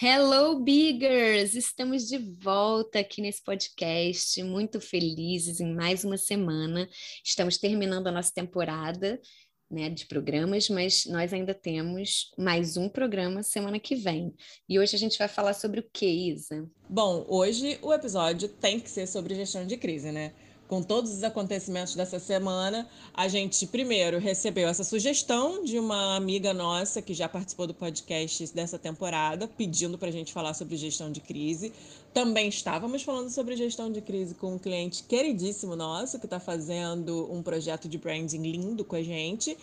Hello, Biggers! Estamos de volta aqui nesse podcast, muito felizes em mais uma semana. Estamos terminando a nossa temporada né, de programas, mas nós ainda temos mais um programa semana que vem. E hoje a gente vai falar sobre o que, Isa? Bom, hoje o episódio tem que ser sobre gestão de crise, né? Com todos os acontecimentos dessa semana, a gente primeiro recebeu essa sugestão de uma amiga nossa que já participou do podcast dessa temporada, pedindo para a gente falar sobre gestão de crise. Também estávamos falando sobre gestão de crise com um cliente queridíssimo nosso que está fazendo um projeto de branding lindo com a gente.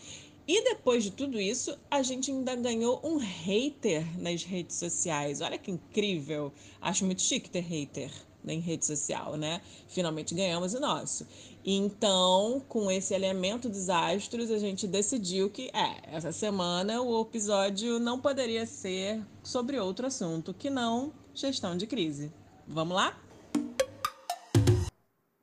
E depois de tudo isso, a gente ainda ganhou um hater nas redes sociais. Olha que incrível! Acho muito chique ter hater em rede social, né? Finalmente ganhamos o nosso. Então, com esse elemento dos astros, a gente decidiu que, é, essa semana o episódio não poderia ser sobre outro assunto que não gestão de crise. Vamos lá?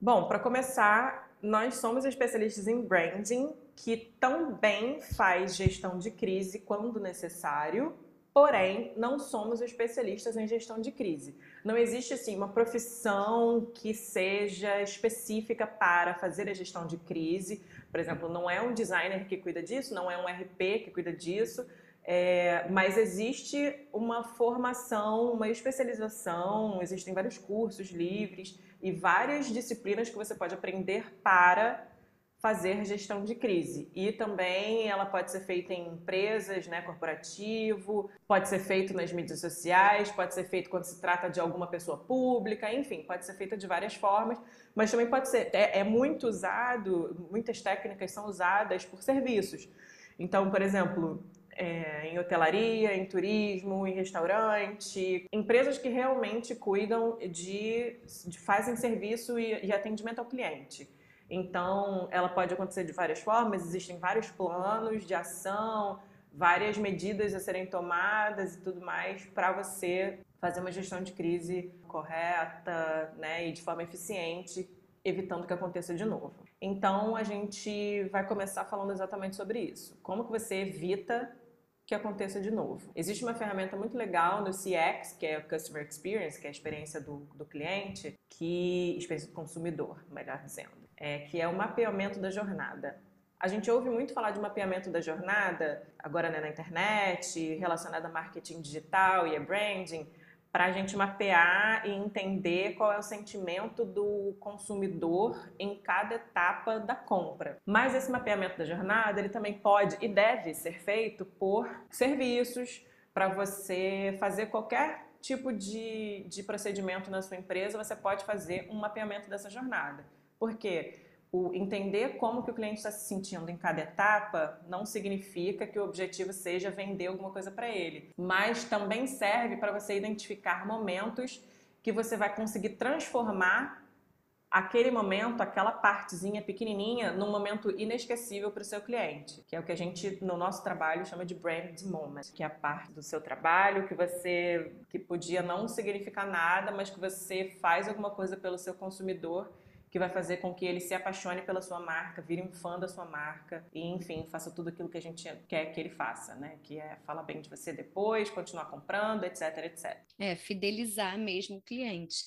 Bom, para começar, nós somos especialistas em branding que também faz gestão de crise quando necessário Porém, não somos especialistas em gestão de crise. Não existe assim uma profissão que seja específica para fazer a gestão de crise. Por exemplo, não é um designer que cuida disso, não é um RP que cuida disso, é, mas existe uma formação, uma especialização, existem vários cursos livres e várias disciplinas que você pode aprender para fazer gestão de crise. E também ela pode ser feita em empresas, né, corporativo, pode ser feito nas mídias sociais, pode ser feito quando se trata de alguma pessoa pública, enfim, pode ser feita de várias formas, mas também pode ser, é, é muito usado, muitas técnicas são usadas por serviços. Então, por exemplo, é, em hotelaria, em turismo, em restaurante, empresas que realmente cuidam de, de fazem serviço e, e atendimento ao cliente. Então, ela pode acontecer de várias formas, existem vários planos de ação, várias medidas a serem tomadas e tudo mais para você fazer uma gestão de crise correta né, e de forma eficiente, evitando que aconteça de novo. Então, a gente vai começar falando exatamente sobre isso. Como que você evita que aconteça de novo. Existe uma ferramenta muito legal no CX, que é o Customer Experience, que é a experiência do, do cliente, que experiência do consumidor, melhor dizendo é, que é o mapeamento da jornada. A gente ouve muito falar de mapeamento da jornada, agora né, na internet, relacionado a marketing digital e a branding, para a gente mapear e entender qual é o sentimento do consumidor em cada etapa da compra. Mas esse mapeamento da jornada, ele também pode e deve ser feito por serviços, para você fazer qualquer tipo de, de procedimento na sua empresa, você pode fazer um mapeamento dessa jornada. Porque o entender como que o cliente está se sentindo em cada etapa não significa que o objetivo seja vender alguma coisa para ele, mas também serve para você identificar momentos que você vai conseguir transformar aquele momento, aquela partezinha pequenininha, num momento inesquecível para o seu cliente, que é o que a gente no nosso trabalho chama de brand moment, que é a parte do seu trabalho que você que podia não significar nada, mas que você faz alguma coisa pelo seu consumidor que vai fazer com que ele se apaixone pela sua marca, vire um fã da sua marca e, enfim, faça tudo aquilo que a gente quer que ele faça, né? Que é falar bem de você depois, continuar comprando, etc, etc. É, fidelizar mesmo o cliente.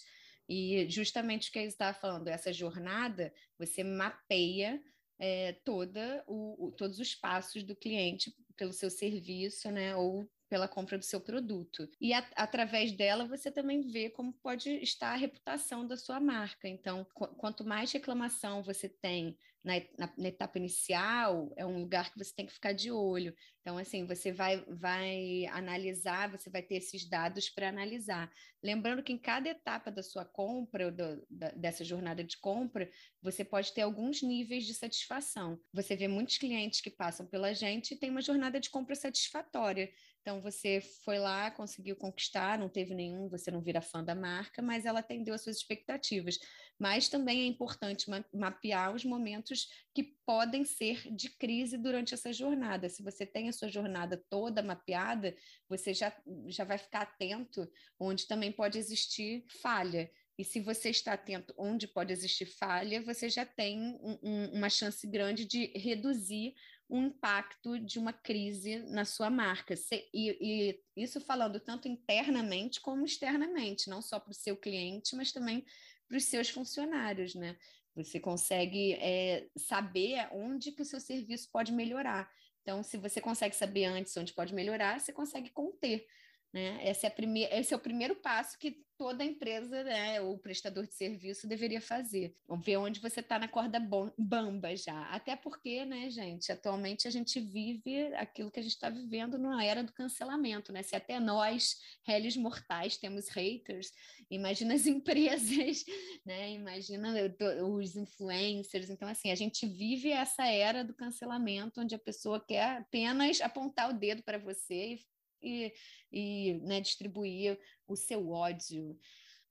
E justamente o que ele está falando, essa jornada, você mapeia é, toda o, o, todos os passos do cliente pelo seu serviço, né? Ou pela compra do seu produto. E a, através dela você também vê como pode estar a reputação da sua marca. Então, qu quanto mais reclamação você tem na, na, na, etapa inicial, é um lugar que você tem que ficar de olho. Então, assim, você vai, vai analisar, você vai ter esses dados para analisar. Lembrando que em cada etapa da sua compra, do, da, dessa jornada de compra, você pode ter alguns níveis de satisfação. Você vê muitos clientes que passam pela gente e tem uma jornada de compra satisfatória. Então, você foi lá, conseguiu conquistar, não teve nenhum, você não vira fã da marca, mas ela atendeu às suas expectativas. Mas também é importante ma mapear os momentos que podem ser de crise durante essa jornada. Se você tem a sua jornada toda mapeada, você já, já vai ficar atento onde também pode existir falha. E se você está atento onde pode existir falha, você já tem um, um, uma chance grande de reduzir o impacto de uma crise na sua marca. E, e isso falando tanto internamente como externamente, não só para o seu cliente, mas também para os seus funcionários, né? Você consegue é, saber onde que o seu serviço pode melhorar. Então, se você consegue saber antes onde pode melhorar, você consegue conter. Né? Esse, é primeir, esse é o primeiro passo que toda empresa, né, ou prestador de serviço deveria fazer. Vamos ver onde você está na corda bamba já. Até porque, né, gente, atualmente a gente vive aquilo que a gente está vivendo numa era do cancelamento, né? Se até nós, réis mortais, temos haters, imagina as empresas, né? Imagina os influencers. Então, assim, a gente vive essa era do cancelamento, onde a pessoa quer apenas apontar o dedo para você e e, e né, distribuir o seu ódio.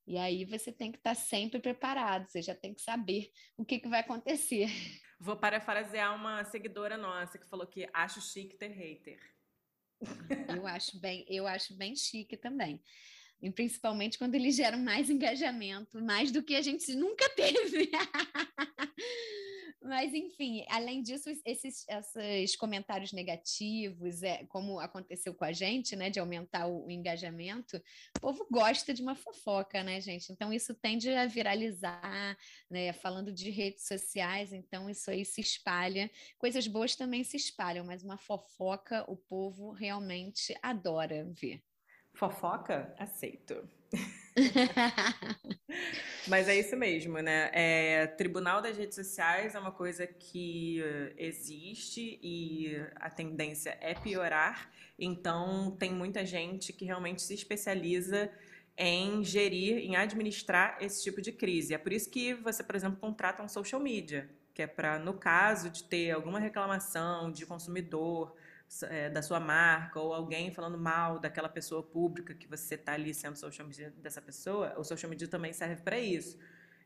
E aí você tem que estar sempre preparado, você já tem que saber o que, que vai acontecer. Vou parafrasear uma seguidora nossa que falou que acho chique ter hater. Eu acho bem, eu acho bem chique também. E principalmente quando eles geram mais engajamento, mais do que a gente nunca teve. Mas, enfim, além disso, esses, esses comentários negativos, é, como aconteceu com a gente, né, de aumentar o, o, engajamento, o povo gosta de uma fofoca, né, gente? Então, isso tende a viralizar, né, falando de redes sociais, então isso aí se espalha. Coisas boas também se espalham, mas uma fofoca o povo realmente adora ver. Fofoca? Aceito. Mas é isso mesmo, né? É, tribunal das redes sociais é uma coisa que existe e a tendência é piorar. Então, tem muita gente que realmente se especializa em gerir, em administrar esse tipo de crise. É por isso que você, por exemplo, contrata um social media, que é para, no caso de ter alguma reclamação de consumidor, é, da sua marca ou alguém falando mal daquela pessoa pública que você está ali sendo social media dessa pessoa, o social media também serve para isso.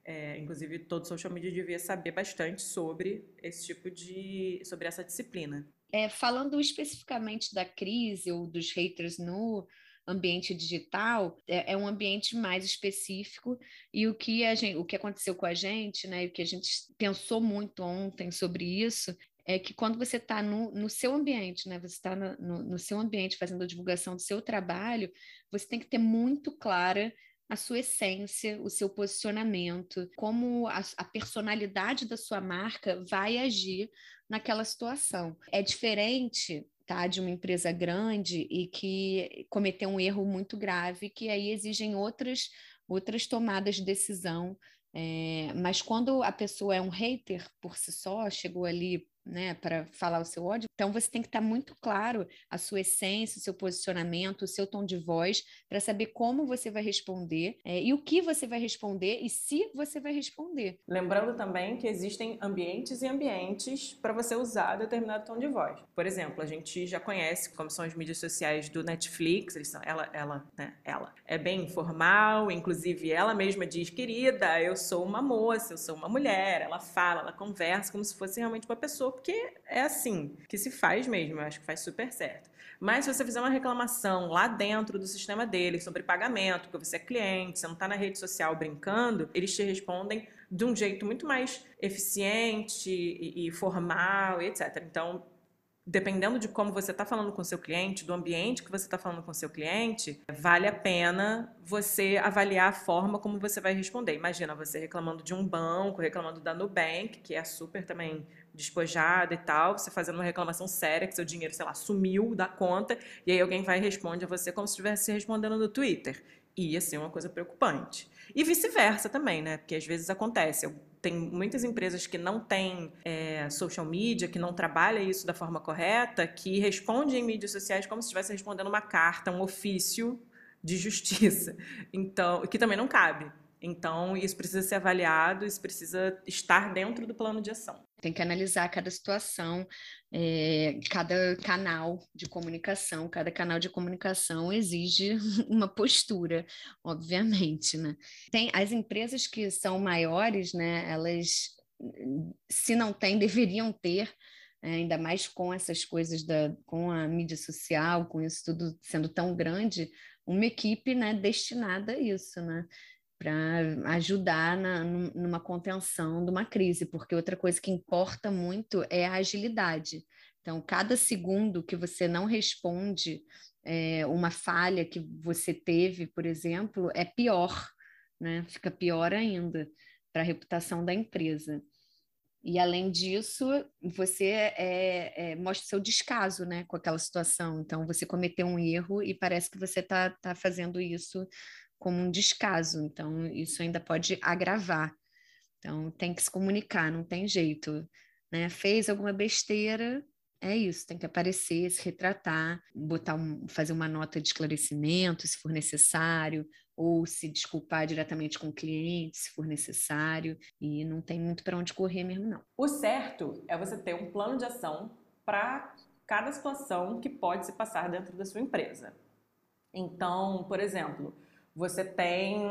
É, inclusive, todo social media devia saber bastante sobre esse tipo de. sobre essa disciplina. É, falando especificamente da crise ou dos haters no ambiente digital é, é, um ambiente mais específico e o que a gente, o que aconteceu com a gente, né, o que a gente pensou muito ontem sobre isso é que quando você está no, no, seu ambiente, né, você está no, no, seu ambiente fazendo a divulgação do seu trabalho, você tem que ter muito clara a sua essência, o seu posicionamento, como a, a personalidade da sua marca vai agir naquela situação. É diferente tá, de uma empresa grande e que cometeu um erro muito grave, que aí exigem outras, outras tomadas de decisão. É, mas quando a pessoa é um hater por si só, chegou ali né, para falar o seu ódio. Então você tem que estar tá muito claro a sua essência, o seu posicionamento, o seu tom de voz, para saber como você vai responder é, e o que você vai responder e se você vai responder. Lembrando também que existem ambientes e ambientes para você usar determinado tom de voz. Por exemplo, a gente já conhece como são as mídias sociais do Netflix, são, ela, ela, né, ela é bem informal, inclusive ela mesma diz, querida, eu sou uma moça, eu sou uma mulher, ela fala, ela conversa como se fosse realmente uma pessoa porque é assim que se faz mesmo, eu acho que faz super certo. Mas se você fizer uma reclamação lá dentro do sistema deles sobre pagamento, porque você é cliente, você não está na rede social brincando, eles te respondem de um jeito muito mais eficiente e, e formal, etc. Então, dependendo de como você está falando com seu cliente, do ambiente que você está falando com seu cliente, vale a pena você avaliar a forma como você vai responder. Imagina você reclamando de um banco, reclamando da Nubank, que é super também despojada e tal, você fazendo uma reclamação séria que seu dinheiro, sei lá, sumiu da conta, e aí alguém vai e responde a você como se estivesse respondendo no Twitter. Ia ser uma coisa preocupante. E vice-versa também, né? Porque às vezes acontece. Tem muitas empresas que não têm é, social media, que não trabalham isso da forma correta, que respondem em mídias sociais como se estivesse respondendo uma carta, um ofício de justiça. Então, que também não cabe. Então, isso precisa ser avaliado, isso precisa estar dentro do plano de ação. Tem que analisar cada situação, é, cada canal de comunicação, cada canal de comunicação exige uma postura, obviamente, né? Tem as empresas que são maiores, né? Elas, se não têm, deveriam ter, é, ainda mais com essas coisas da, com a mídia social, com isso tudo sendo tão grande, uma equipe, né, destinada a isso, né? Para ajudar na, numa contenção de uma crise, porque outra coisa que importa muito é a agilidade. Então, cada segundo que você não responde é, uma falha que você teve, por exemplo, é pior, né? Fica pior ainda para a reputação da empresa. E além disso, você é, é, mostra seu descaso, né, com aquela situação. Então, você cometeu um erro e parece que você está tá fazendo isso como um descaso. Então, isso ainda pode agravar. Então, tem que se comunicar, não tem jeito. Né? Fez alguma besteira, é isso, tem que aparecer, se retratar, botar um, fazer uma nota de esclarecimento, se for necessário, ou se desculpar diretamente com o cliente, se for necessário, e não tem muito para onde correr mesmo, não. O certo é você ter um plano de ação para cada situação que pode se passar dentro da sua empresa. Então, por exemplo, você tem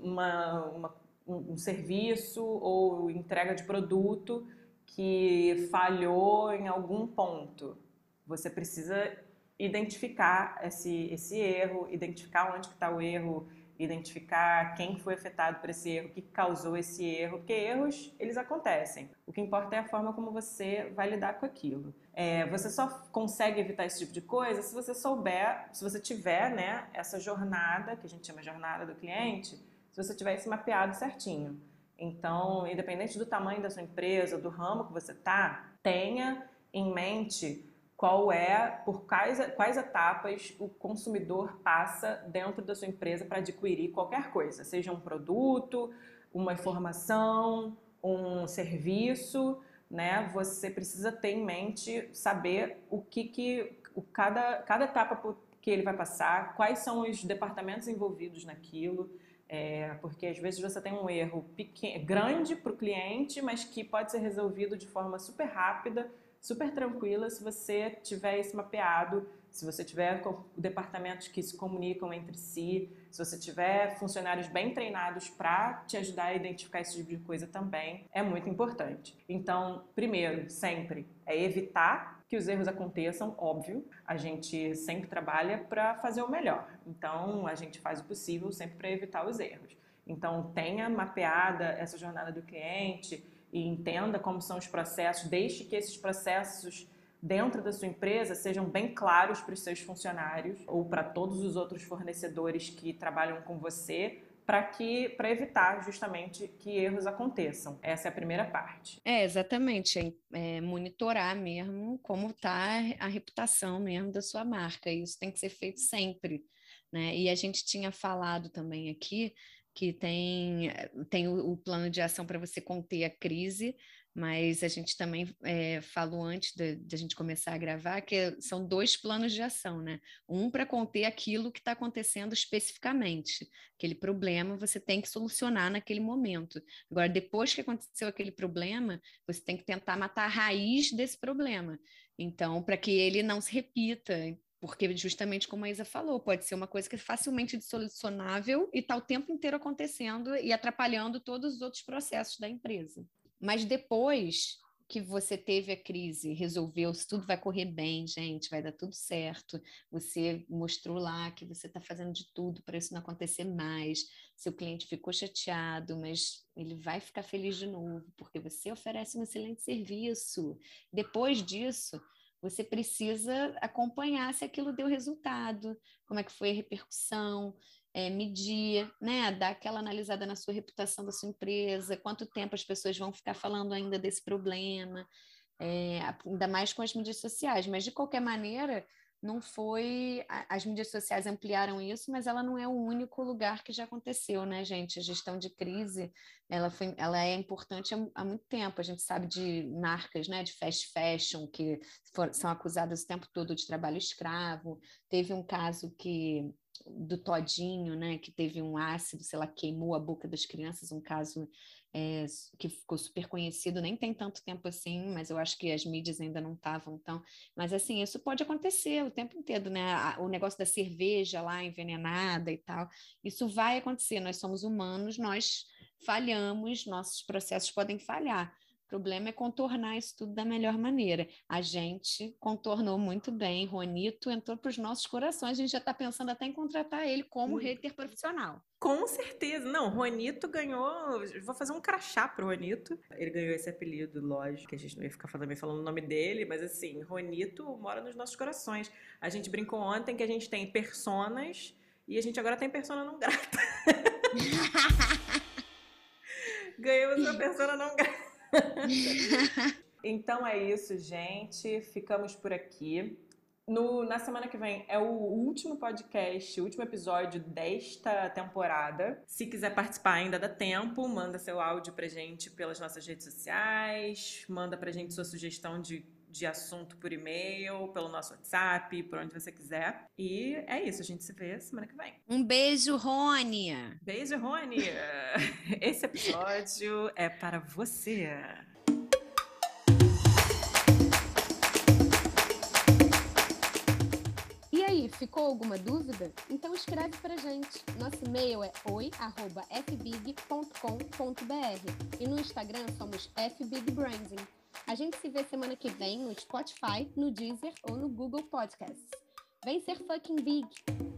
uma, uma, um, serviço ou entrega de produto que falhou em algum ponto. Você precisa identificar esse, esse erro, identificar onde está o erro, identificar quem foi afetado por esse erro, o que causou esse erro, porque erros, eles acontecem. O que importa é a forma como você vai lidar com aquilo. É, você só consegue evitar esse tipo de coisa se você souber, se você tiver né, essa jornada, que a gente chama jornada do cliente, se você tiver esse mapeado certinho. Então, independente do tamanho da sua empresa, do ramo que você está, tenha em mente qual é, por quais, quais etapas o consumidor passa dentro da sua empresa para adquirir qualquer coisa, seja um produto, uma informação, um serviço, né? Você precisa ter em mente saber o que, que o cada, cada etapa que ele vai passar, quais são os departamentos envolvidos naquilo, é, porque às vezes você tem um erro pequeno, grande para o cliente, mas que pode ser resolvido de forma super rápida super tranquila se você tiver esse mapeado, se você tiver departamentos que se comunicam entre si, se você tiver funcionários bem treinados para te ajudar a identificar esse tipo de coisa também, é muito importante. Então, primeiro, sempre é evitar que os erros aconteçam, óbvio. A gente sempre trabalha para fazer o melhor. Então, a gente faz o possível sempre para evitar os erros. Então, tenha mapeada essa jornada do cliente, e entenda como são os processos, deixe que esses processos dentro da sua empresa sejam bem claros para os seus funcionários ou para todos os outros fornecedores que trabalham com você, para que para evitar justamente que erros aconteçam. Essa é a primeira parte. É exatamente, é, é monitorar mesmo como está a reputação mesmo da sua marca. Isso tem que ser feito sempre, né? E a gente tinha falado também aqui que tem, tem o, plano de ação para você conter a crise, mas a gente também é, falou antes de, de, a gente começar a gravar que são dois planos de ação, né? Um para conter aquilo que está acontecendo especificamente, aquele problema você tem que solucionar naquele momento. Agora, depois que aconteceu aquele problema, você tem que tentar matar a raiz desse problema. Então, para que ele não se repita. Porque, justamente como a Isa falou, pode ser uma coisa que é facilmente dissolucionável e está o tempo inteiro acontecendo e atrapalhando todos os outros processos da empresa. Mas depois que você teve a crise, resolveu, se tudo vai correr bem, gente, vai dar tudo certo. Você mostrou lá que você está fazendo de tudo para isso não acontecer mais. Seu cliente ficou chateado, mas ele vai ficar feliz de novo, porque você oferece um excelente serviço. Depois disso, você precisa acompanhar se aquilo deu resultado, como é que foi a repercussão, é, medir, né, dar aquela analisada na sua reputação da sua empresa, quanto tempo as pessoas vão ficar falando ainda desse problema, é, ainda mais com as mídias sociais. Mas, de qualquer maneira, não foi. As mídias sociais ampliaram isso, mas ela não é o único lugar que já aconteceu, né, gente? A gestão de crise ela, foi, ela é importante há, muito tempo. A gente sabe de marcas né, de fast fashion que for, são acusadas o tempo todo de trabalho escravo. Teve um caso que do Todinho, né, que teve um ácido, sei lá, queimou a boca das crianças, um caso é, que ficou super conhecido, nem tem tanto tempo assim, mas eu acho que as mídias ainda não estavam tão. Mas assim, isso pode acontecer o tempo inteiro, né? O negócio da cerveja lá envenenada e tal, isso vai acontecer. Nós somos humanos, nós falhamos, nossos processos podem falhar. O problema é contornar isso tudo da melhor maneira. A gente contornou muito bem. Ronito entrou para os nossos corações. A gente já está pensando até em contratar ele como hater profissional. Com certeza. Não, Ronito ganhou. Vou fazer um crachá pro Ronito. Ele ganhou esse apelido, lógico, que a gente não ia ficar também falando o nome dele, mas assim, Ronito mora nos nossos corações. A gente brincou ontem que a gente tem personas e a gente agora tem persona não grata. Ganhamos uma persona não grata. então é isso, gente. Ficamos por aqui. No, na semana que vem é o último podcast, o último episódio desta temporada. Se quiser participar, ainda dá tempo. Manda seu áudio pra gente pelas nossas redes sociais. Manda pra gente sua sugestão de, de assunto por e-mail, pelo nosso WhatsApp, por onde você quiser. E é isso, a gente se vê semana que vem. Um beijo, Rony! Beijo, Rony! Esse episódio é para você. ficou alguma dúvida? Então escreve pra gente. Nosso e-mail é oi@fbig.com.br e no Instagram somos fbigbranding. A gente se vê semana que vem no Spotify, no Deezer ou no Google Podcasts. Vem ser fucking big!